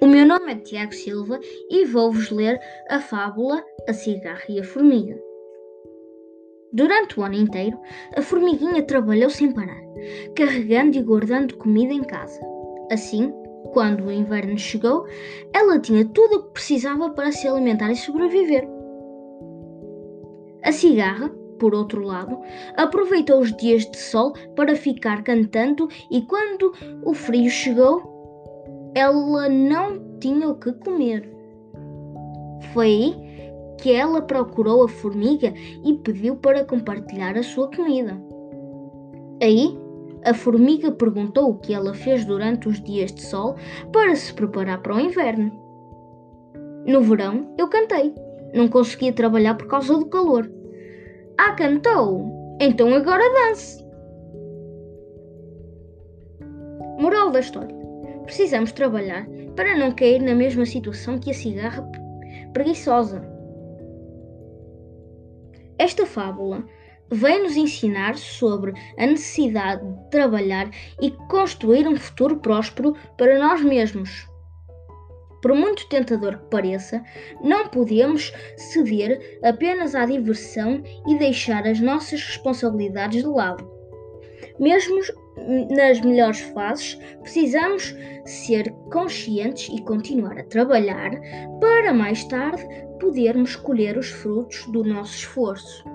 O meu nome é Tiago Silva e vou-vos ler a fábula A Cigarra e a Formiga. Durante o ano inteiro, a formiguinha trabalhou sem parar, carregando e guardando comida em casa. Assim, quando o inverno chegou, ela tinha tudo o que precisava para se alimentar e sobreviver. A cigarra, por outro lado, aproveitou os dias de sol para ficar cantando e quando o frio chegou, ela não tinha o que comer. Foi aí que ela procurou a formiga e pediu para compartilhar a sua comida. Aí, a formiga perguntou o que ela fez durante os dias de sol para se preparar para o inverno. No verão, eu cantei. Não conseguia trabalhar por causa do calor. Ah, cantou! Então agora dance! Moral da história precisamos trabalhar para não cair na mesma situação que a cigarra preguiçosa. Esta fábula vem nos ensinar sobre a necessidade de trabalhar e construir um futuro próspero para nós mesmos. Por muito tentador que pareça, não podemos ceder apenas à diversão e deixar as nossas responsabilidades de lado. Mesmo nas melhores fases, precisamos ser conscientes e continuar a trabalhar para mais tarde podermos colher os frutos do nosso esforço.